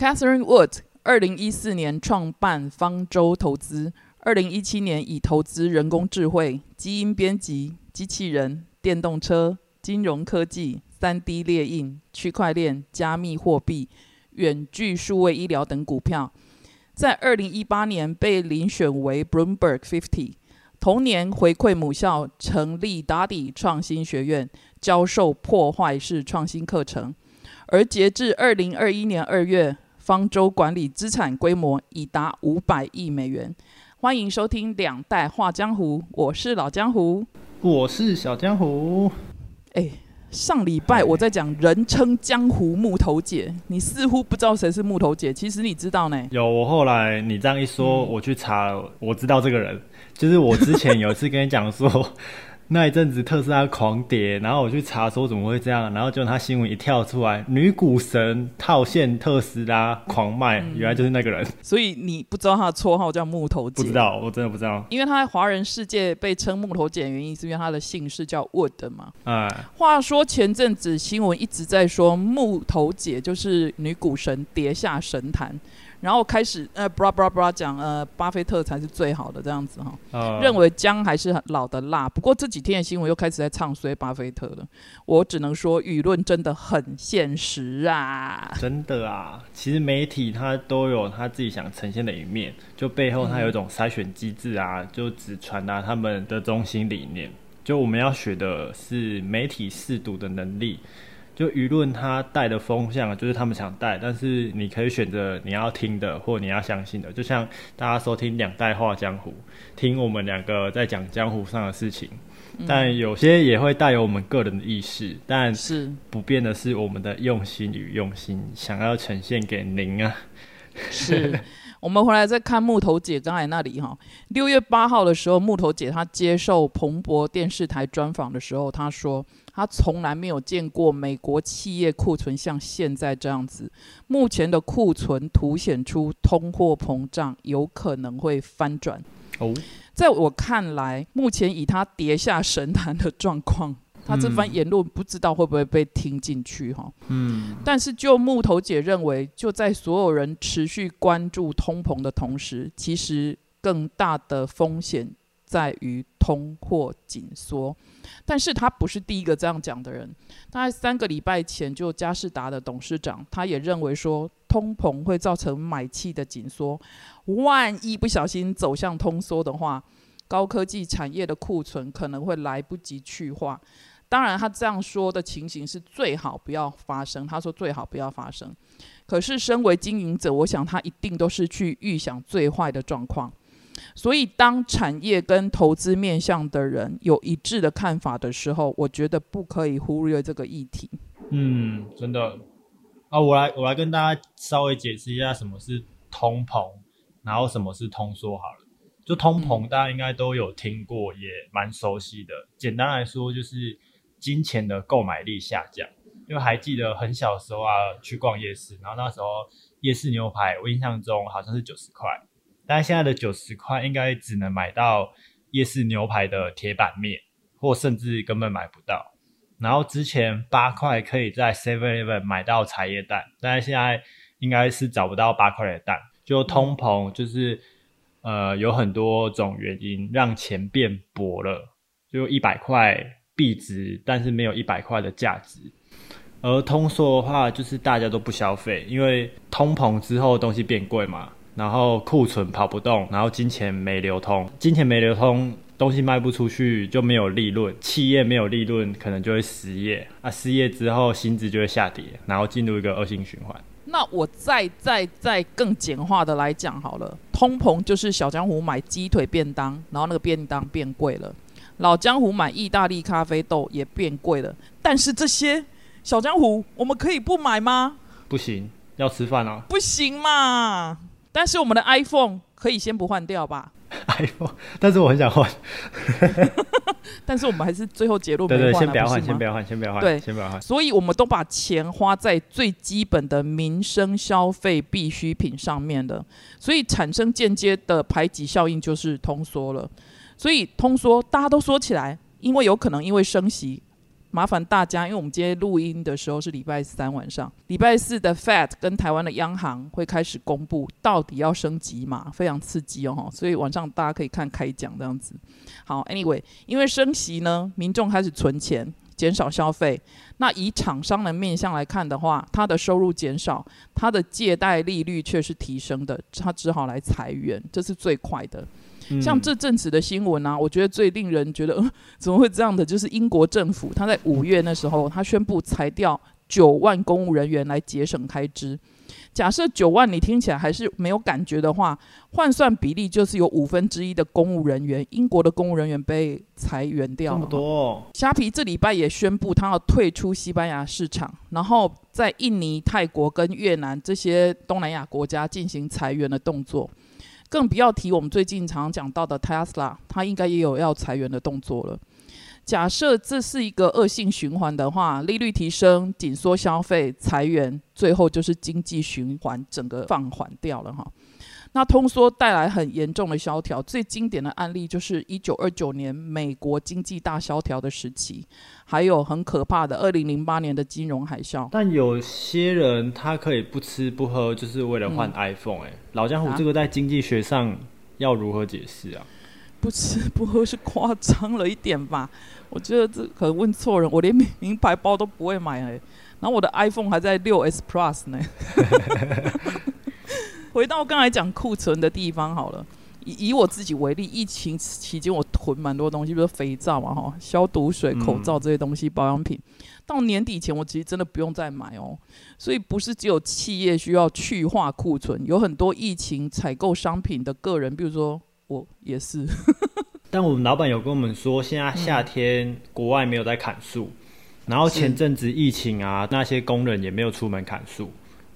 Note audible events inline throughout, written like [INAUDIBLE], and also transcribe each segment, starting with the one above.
Catherine Wood，二零一四年创办方舟投资，二零一七年以投资人工智慧、基因编辑、机器人、电动车、金融科技、三 D 列印、区块链、加密货币、远距数位医疗等股票。在二零一八年被遴选为 Bloomberg Fifty，同年回馈母校，成立 Dadi 创新学院，教授破坏式创新课程。而截至二零二一年二月，方舟管理资产规模已达五百亿美元。欢迎收听《两代画江湖》，我是老江湖，我是小江湖。哎，上礼拜我在讲人称江湖木头姐，你似乎不知道谁是木头姐，其实你知道呢。有，我后来你这样一说，我去查，我知道这个人，就是我之前有一次跟你讲说。那一阵子特斯拉狂跌，然后我去查说怎么会这样，然后就他新闻一跳出来，女股神套现特斯拉狂卖，原来就是那个人。所以你不知道他的绰号叫木头姐？不知道，我真的不知道。因为他在华人世界被称木头姐的，原因是因为他的姓氏叫 Wood 嘛。哎，话说前阵子新闻一直在说木头姐就是女股神跌下神坛。然后开始呃，，bra bra bra 讲呃，巴菲特才是最好的这样子哈，认为姜还是很老的辣。不过这几天的新闻又开始在唱衰巴菲特了，我只能说舆论真的很现实啊！真的啊，其实媒体它都有他自己想呈现的一面，就背后它有一种筛选机制啊，就只传达他们的中心理念。就我们要学的是媒体试读的能力。就舆论他带的风向，就是他们想带，但是你可以选择你要听的或你要相信的。就像大家收听两代画江湖，听我们两个在讲江湖上的事情，但有些也会带有我们个人的意识，但是不变的是我们的用心与用心，想要呈现给您啊。是。[LAUGHS] 我们回来再看木头姐刚才那里哈，六月八号的时候，木头姐她接受彭博电视台专访的时候，她说她从来没有见过美国企业库存像现在这样子。目前的库存凸显出通货膨胀有可能会翻转。哦，在我看来，目前以她跌下神坛的状况。他这番言论不知道会不会被听进去哈，嗯，但是就木头姐认为，就在所有人持续关注通膨的同时，其实更大的风险在于通货紧缩。但是他不是第一个这样讲的人，大概三个礼拜前就佳士达的董事长，他也认为说通膨会造成买气的紧缩，万一不小心走向通缩的话，高科技产业的库存可能会来不及去化。当然，他这样说的情形是最好不要发生。他说最好不要发生。可是，身为经营者，我想他一定都是去预想最坏的状况。所以，当产业跟投资面向的人有一致的看法的时候，我觉得不可以忽略这个议题。嗯，真的。啊，我来我来跟大家稍微解释一下什么是通膨，然后什么是通缩好了。就通膨，大家应该都有听过，也蛮熟悉的。简单来说，就是。金钱的购买力下降，因为还记得很小时候啊，去逛夜市，然后那时候夜市牛排，我印象中好像是九十块，但现在的九十块应该只能买到夜市牛排的铁板面，或甚至根本买不到。然后之前八块可以在 Seven Eleven 买到茶叶蛋，但是现在应该是找不到八块的蛋。就通膨，就是呃有很多种原因让钱变薄了，就一百块。币值，但是没有一百块的价值。而通缩的话，就是大家都不消费，因为通膨之后东西变贵嘛，然后库存跑不动，然后金钱没流通，金钱没流通，东西卖不出去就没有利润，企业没有利润，可能就会失业啊，失业之后薪资就会下跌，然后进入一个恶性循环。那我再再再更简化的来讲好了，通膨就是小江湖买鸡腿便当，然后那个便当变贵了。老江湖买意大利咖啡豆也变贵了，但是这些小江湖我们可以不买吗？不行，要吃饭啊！不行嘛！但是我们的 iPhone 可以先不换掉吧？[LAUGHS] iPhone，但是我很想换。[LAUGHS] 但是我们还是最后结论对对，先不要换，先不要换，先不要换，对，先不要换。所以我们都把钱花在最基本的民生消费必需品上面了，所以产生间接的排挤效应就是通缩了。所以通缩，大家都说起来，因为有可能因为升息，麻烦大家，因为我们今天录音的时候是礼拜三晚上，礼拜四的 Fed 跟台湾的央行会开始公布到底要升级嘛，非常刺激哦，所以晚上大家可以看开讲这样子。好，Anyway，因为升息呢，民众开始存钱，减少消费。那以厂商的面向来看的话，它的收入减少，它的借贷利率却是提升的，它只好来裁员，这是最快的。像这阵子的新闻啊，我觉得最令人觉得呃怎么会这样的，就是英国政府他在五月那时候，他宣布裁掉九万公务人员来节省开支。假设九万你听起来还是没有感觉的话，换算比例就是有五分之一的公务人员，英国的公务人员被裁员掉了。这么多，虾皮这礼拜也宣布他要退出西班牙市场，然后在印尼、泰国跟越南这些东南亚国家进行裁员的动作。更不要提我们最近常讲到的 Tesla，它应该也有要裁员的动作了。假设这是一个恶性循环的话，利率提升、紧缩消费、裁员，最后就是经济循环整个放缓掉了哈。那通缩带来很严重的萧条，最经典的案例就是一九二九年美国经济大萧条的时期，还有很可怕的二零零八年的金融海啸。但有些人他可以不吃不喝，就是为了换 iPhone。哎，老江湖，这个在经济学上要如何解释啊？不吃不喝是夸张了一点吧？我觉得这可能问错人，我连名牌包都不会买哎，然后我的 iPhone 还在六 S Plus 呢。[LAUGHS] 回到刚才讲库存的地方好了，以以我自己为例，疫情期间我囤蛮多东西，比如肥皂嘛哈，消毒水、口罩这些东西，保养品。到年底前，我其实真的不用再买哦。所以不是只有企业需要去化库存，有很多疫情采购商品的个人，比如说我也是。[LAUGHS] 但我们老板有跟我们说，现在夏天国外没有在砍树，然后前阵子疫情啊，那些工人也没有出门砍树，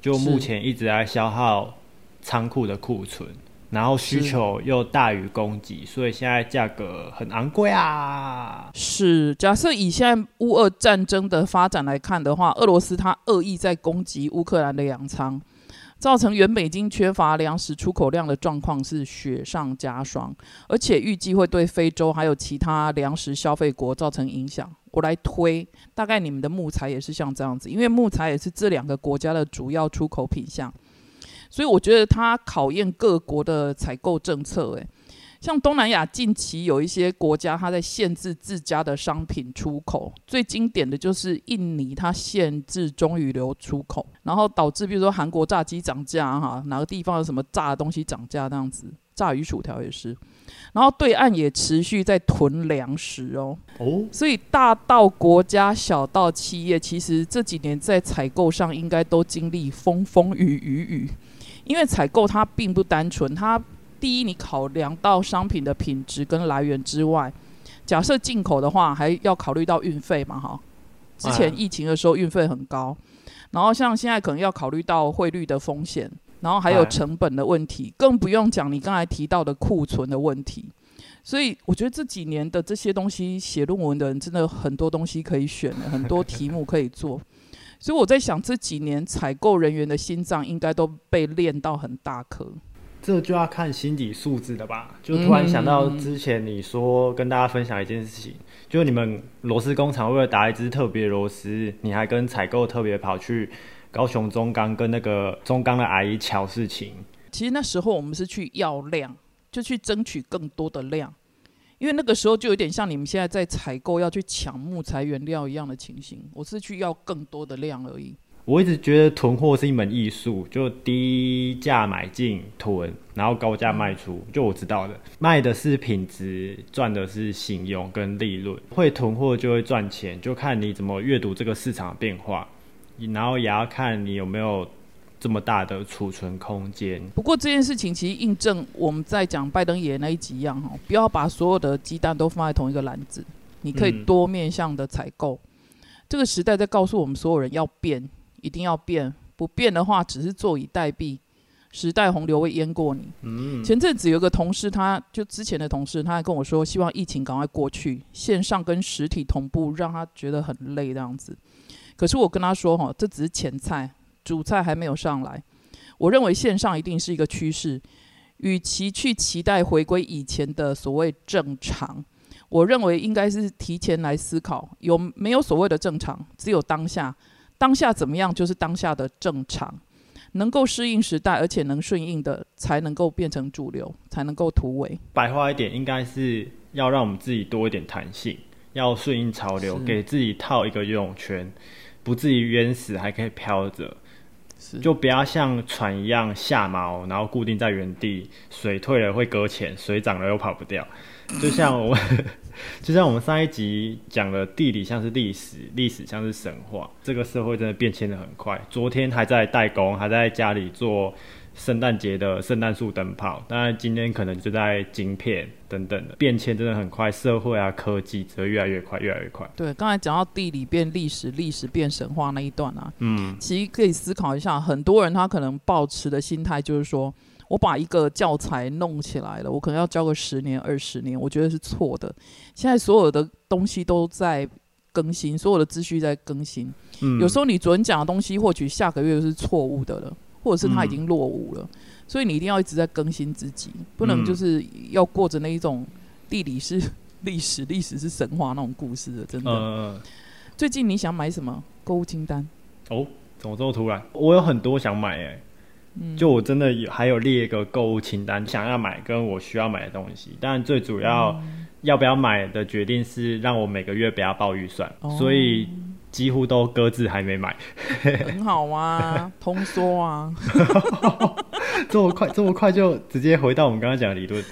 就目前一直在消耗。仓库的库存，然后需求又大于供给，所以现在价格很昂贵啊。是，假设以现在乌俄战争的发展来看的话，俄罗斯它恶意在攻击乌克兰的粮仓，造成原本已经缺乏粮食出口量的状况是雪上加霜，而且预计会对非洲还有其他粮食消费国造成影响。我来推，大概你们的木材也是像这样子，因为木材也是这两个国家的主要出口品项。所以我觉得它考验各国的采购政策。诶，像东南亚近期有一些国家，它在限制自家的商品出口。最经典的就是印尼，它限制中鱼流出口，然后导致比如说韩国炸鸡涨价，哈，哪个地方有什么炸的东西涨价那样子，炸鱼薯条也是。然后对岸也持续在囤粮食哦。哦。所以大到国家，小到企业，其实这几年在采购上应该都经历风风雨雨雨。因为采购它并不单纯，它第一你考量到商品的品质跟来源之外，假设进口的话还要考虑到运费嘛哈。之前疫情的时候运费很高，然后像现在可能要考虑到汇率的风险，然后还有成本的问题，更不用讲你刚才提到的库存的问题。所以我觉得这几年的这些东西写论文的人真的很多东西可以选，很多题目可以做。所以我在想，这几年采购人员的心脏应该都被练到很大颗。这就要看心理素质的吧。就突然想到之前你说跟大家分享一件事情，就你们螺丝工厂为了打一只特别螺丝，你还跟采购特别跑去高雄中钢跟那个中钢的阿姨瞧事情。其实那时候我们是去要量，就去争取更多的量。因为那个时候就有点像你们现在在采购要去抢木材原料一样的情形，我是去要更多的量而已。我一直觉得囤货是一门艺术，就低价买进囤，然后高价卖出。就我知道的，卖的是品质，赚的是信用跟利润。会囤货就会赚钱，就看你怎么阅读这个市场变化，然后也要看你有没有。这么大的储存空间。不过这件事情其实印证我们在讲拜登爷那一集一样哈，不要把所有的鸡蛋都放在同一个篮子，你可以多面向的采购。这个时代在告诉我们所有人要变，一定要变，不变的话只是坐以待毙，时代洪流会淹过你。嗯。前阵子有个同事，他就之前的同事，他还跟我说，希望疫情赶快过去，线上跟实体同步，让他觉得很累这样子。可是我跟他说哈，这只是前菜。主菜还没有上来，我认为线上一定是一个趋势。与其去期待回归以前的所谓正常，我认为应该是提前来思考，有没有所谓的正常，只有当下，当下怎么样就是当下的正常，能够适应时代，而且能顺应的，才能够变成主流，才能够突围。白话一点，应该是要让我们自己多一点弹性，要顺应潮流，给自己套一个游泳圈，不至于冤死，还可以飘着。就不要像船一样下锚，然后固定在原地，水退了会搁浅，水涨了又跑不掉。就像我们，[LAUGHS] 就像我们上一集讲的，地理像是历史，历史像是神话。这个社会真的变迁的很快。昨天还在代工，还在家里做圣诞节的圣诞树灯泡，当然今天可能就在晶片等等的变迁真的很快，社会啊科技只会越来越快，越来越快。对，刚才讲到地理变历史，历史变神话那一段啊，嗯，其实可以思考一下，很多人他可能抱持的心态就是说，我把一个教材弄起来了，我可能要教个十年、二十年，我觉得是错的。现在所有的东西都在更新，所有的资讯在更新。嗯有时候你昨天讲的东西，或许下个月就是错误的了，或者是他已经落伍了。所以你一定要一直在更新自己，不能嗯就是要过着那一种地理是 [LAUGHS] 历史、历史是神话那种故事的。真的，呃，最近你想买什么购物清单？哦，怎么这么突然？我有很多想买诶，嗯就我真的有还有列一个购物清单，想要买跟我需要买的东西。但最主要嗯要不要买的决定是让我每个月不要报预算，哦所以几乎都搁置还没买。很好啊，[LAUGHS] 通缩啊，[LAUGHS] 这么快，这么快就直接回到我们刚刚讲的理论。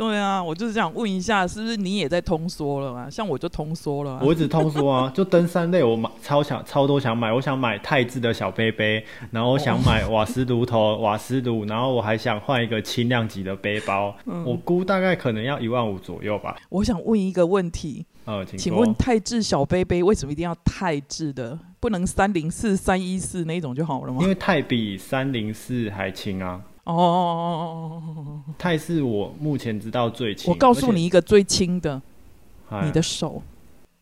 对啊，我就是想问一下，是不是你也在通缩了啊？像我就通缩了、啊，我一直通缩啊，[LAUGHS] 就登山类我买超想超多想买，我想买泰制的小杯杯，然后我想买瓦斯炉头、瓦斯炉，然后我还想换一个轻量级的背包，嗯我估大概可能要一万五左右吧。我想问一个问题，呃，请说请问泰制小杯杯为什么一定要泰制的？不能三零四、三一四那种就好了吗因？为泰比三零四还轻啊，哦，泰是我目前知道最轻。我告诉你一个最轻的，你的手，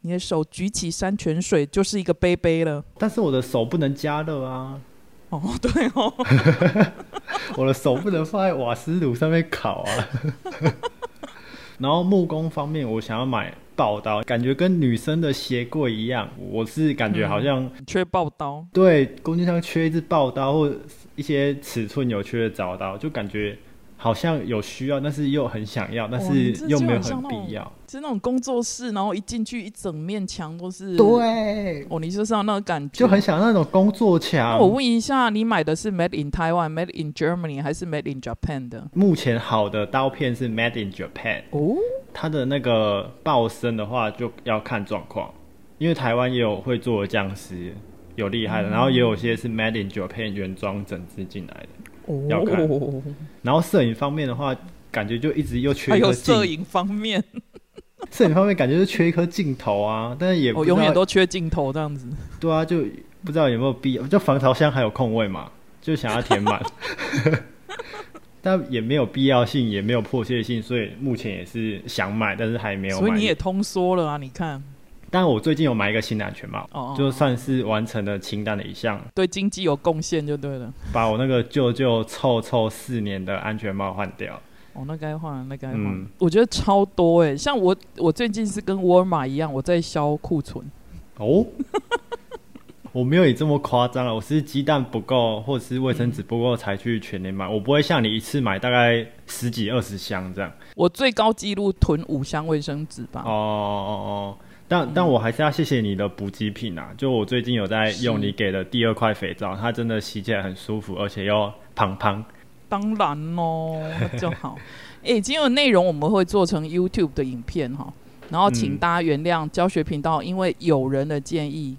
你的手举起山泉水就是一个杯杯了。但是我的手不能加热啊，哦，对哦，[LAUGHS] 我的手不能放在瓦斯炉上面烤啊。[LAUGHS] 然后木工方面，我想要买刨刀，感觉跟女生的鞋柜一样，我是感觉好像、缺报刀。对工具箱缺一支报刀，或者一些尺寸有缺的找刀，就感觉好像有需要，但是又很想要，但是又没有很必要。是那种工作室，然后一进去一整面墙都是。。对，哦，你就是要那个感觉。就很想那种工作墙那。我问一下，你买的是 Made in Taiwan、Made in Germany 还是 Made in Japan 的？目前好的刀片是 Made in Japan，哦，它的那个爆身的话就要看状况，因为台湾也有会做的匠师，有厉害的，然后也有些是 Made in Japan 原装整支进来的。要看哦，然后摄影方面的话，感觉就一直又缺还有摄，影方面，摄影方面感觉就缺一颗镜头啊，但是也我永远都缺镜头这样子。对啊，就不知道有没有必要，就防潮箱还有空位嘛，就想要填满。[LAUGHS] 但也没有必要性，也没有迫切性，所以目前也是想买，但是还没有买。所以你也通缩了啊？你看，但我最近有买一个新的安全帽，哦，就算是完成了清单的一项，对经济有贡献就对了。把我那个旧旧臭臭四年的安全帽换掉。哦，那该换，那该换。嗯我觉得超多哎，像我，我最近是跟沃尔玛一样，我在销库存。哦，[LAUGHS] 我没有你这么夸张了，我是鸡蛋不够或者是卫生纸不够才去全年买，我不会像你一次买大概十几二十箱这样。我最高纪录囤五箱卫生纸吧。哦哦哦，但但我还是要谢谢你的补给品啊！就我最近有在用你给的第二块肥皂，它真的洗起来很舒服，而且又胖胖。当然喽，那 [LAUGHS] 就好。诶，今天的内容我们会做成 YouTube 的影片哈，然后请嗯大家原谅教学频道，因为有人的建议，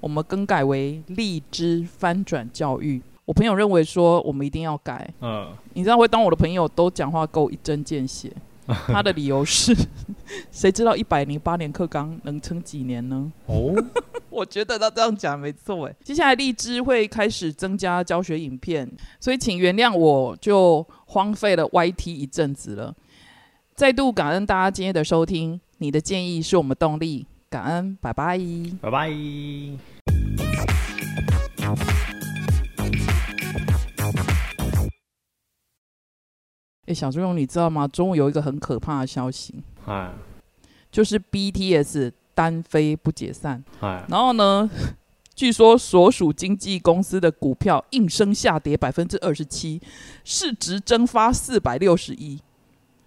我们更改为荔枝翻转教育。我朋友认为说我们一定要改，嗯，你知道会当我的朋友都讲话够一针见血。[LAUGHS] 他的理由是，[LAUGHS] 谁知道一百零八年课纲能撑几年呢？哦，[LAUGHS] 我觉得他这样讲没错诶。接下来荔枝会开始增加教学影片，所以请原谅我就荒废了 YT 一阵子了。再度感恩大家今天的收听，你的建议是我们动力，感恩，拜拜。拜拜。诶，小猪勇，你知道吗？中午有一个很可怕的消息，啊，就是 BTS 单飞不解散。哎，然后呢，据说所属经纪公司的股票应声下跌百分之二十七，市值蒸发四百六十亿，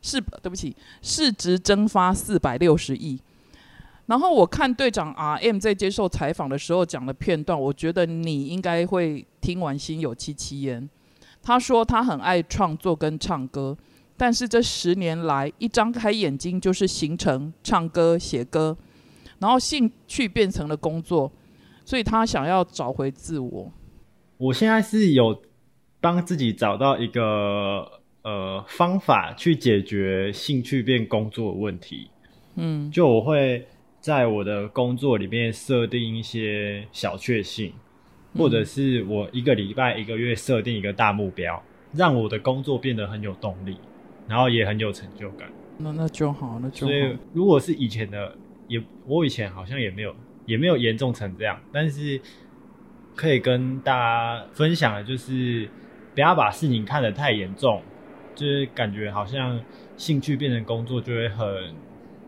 是对不起，市值蒸发四百六十亿。然后我看队长 RM 在接受采访的时候讲的片段，我觉得你应该会听完心有戚戚焉。他说他很爱创作跟唱歌，但是这十年来一张开眼睛就是行程、唱歌、写歌，然后兴趣变成了工作，所以他想要找回自我。我现在是有帮自己找到一个呃方法去解决兴趣变工作的问题。嗯就我会在我的工作里面设定一些小确幸，或者是我一个礼拜、一个月设定一个大目标，让我的工作变得很有动力，然后也很有成就感。那那就好，那就好所以。如果是以前的，也我以前好像也没有也没有严重成这样，但是可以跟大家分享的就是，不要把事情看得太严重，就是感觉好像兴趣变成工作就会很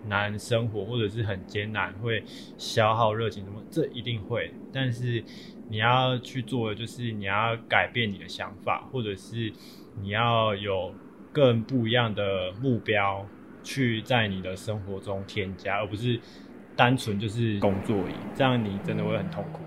难生活，或者是很艰难，会消耗热情什么，这一定会。但是你要去做的就是你要改变你的想法，或者是你要有更不一样的目标去在你的生活中添加，而不是单纯就是工作而已，这样你真的会很痛苦。